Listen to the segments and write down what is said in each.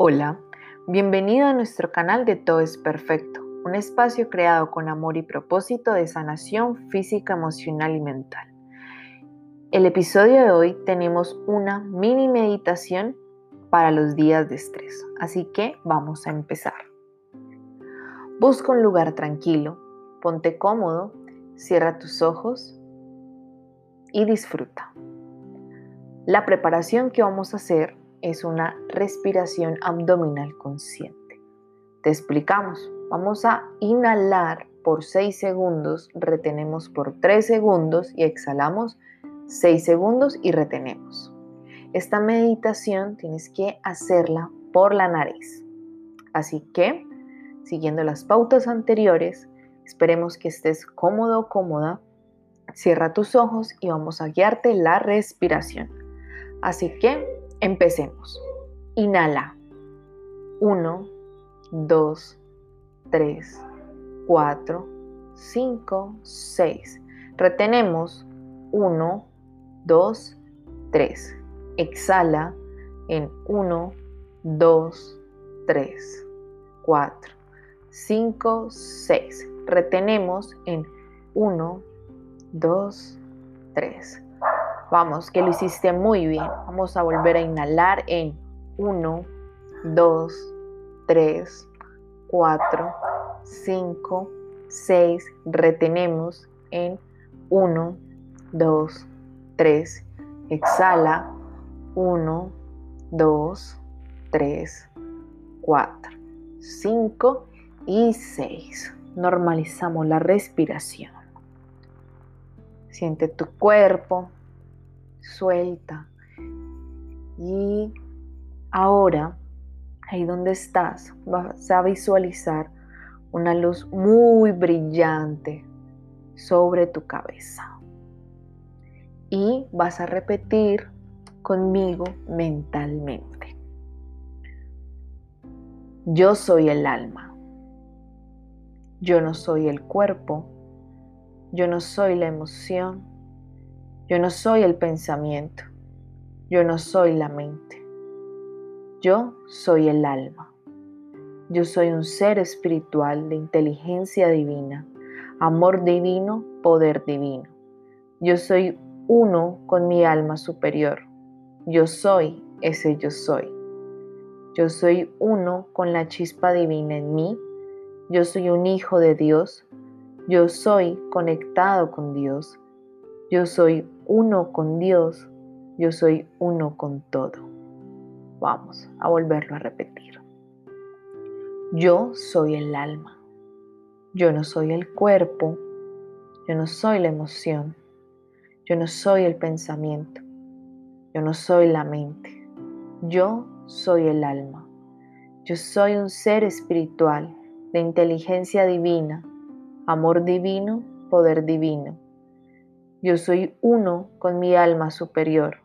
Hola, bienvenido a nuestro canal de Todo es Perfecto, un espacio creado con amor y propósito de sanación física, emocional y mental. El episodio de hoy tenemos una mini meditación para los días de estrés, así que vamos a empezar. Busca un lugar tranquilo, ponte cómodo, cierra tus ojos y disfruta. La preparación que vamos a hacer es una respiración abdominal consciente. Te explicamos. Vamos a inhalar por 6 segundos, retenemos por 3 segundos y exhalamos 6 segundos y retenemos. Esta meditación tienes que hacerla por la nariz. Así que, siguiendo las pautas anteriores, esperemos que estés cómodo o cómoda. Cierra tus ojos y vamos a guiarte la respiración. Así que Empecemos. Inhala. 1, 2, 3, 4, 5, 6. Retenemos 1, 2, 3. Exhala en 1, 2, 3, 4, 5, 6. Retenemos en 1, 2, 3. Vamos, que lo hiciste muy bien. Vamos a volver a inhalar en 1, 2, 3, 4, 5, 6. Retenemos en 1, 2, 3. Exhala 1, 2, 3, 4, 5 y 6. Normalizamos la respiración. Siente tu cuerpo, suelta. Y ahora, ahí donde estás, vas a visualizar una luz muy brillante sobre tu cabeza. Y vas a repetir conmigo mentalmente. Yo soy el alma. Yo no soy el cuerpo. Yo no soy la emoción. Yo no soy el pensamiento. Yo no soy la mente. Yo soy el alma. Yo soy un ser espiritual de inteligencia divina, amor divino, poder divino. Yo soy uno con mi alma superior. Yo soy ese yo soy. Yo soy uno con la chispa divina en mí. Yo soy un hijo de Dios. Yo soy conectado con Dios. Yo soy uno con Dios, yo soy uno con todo. Vamos a volverlo a repetir. Yo soy el alma. Yo no soy el cuerpo. Yo no soy la emoción. Yo no soy el pensamiento. Yo no soy la mente. Yo soy el alma. Yo soy un ser espiritual de inteligencia divina, amor divino, poder divino yo soy uno con mi alma superior.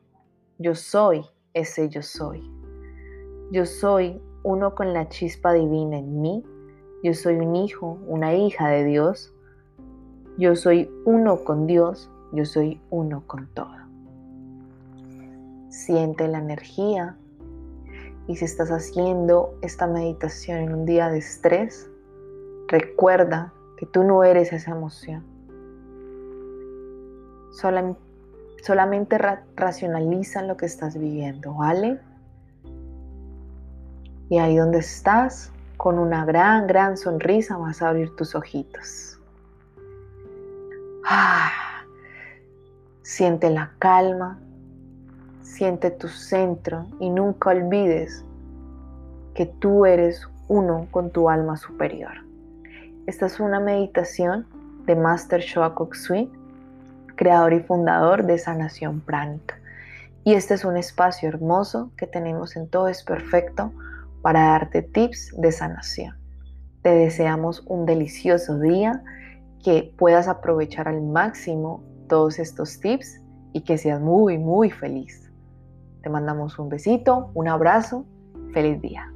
Yo soy ese yo soy. Yo soy uno con la chispa divina en mí. Yo soy un hijo, una hija de Dios. Yo soy uno con Dios. Yo soy uno con todo. Siente la energía. Y si estás haciendo esta meditación en un día de estrés, recuerda que tú no eres esa emoción solamente racionaliza lo que estás viviendo, ¿vale? Y ahí donde estás, con una gran, gran sonrisa, vas a abrir tus ojitos. Ah, siente la calma, siente tu centro y nunca olvides que tú eres uno con tu alma superior. Esta es una meditación de Master Shoakok Sui creador y fundador de Sanación Pránica. Y este es un espacio hermoso que tenemos en Todo es Perfecto para darte tips de sanación. Te deseamos un delicioso día, que puedas aprovechar al máximo todos estos tips y que seas muy, muy feliz. Te mandamos un besito, un abrazo, feliz día.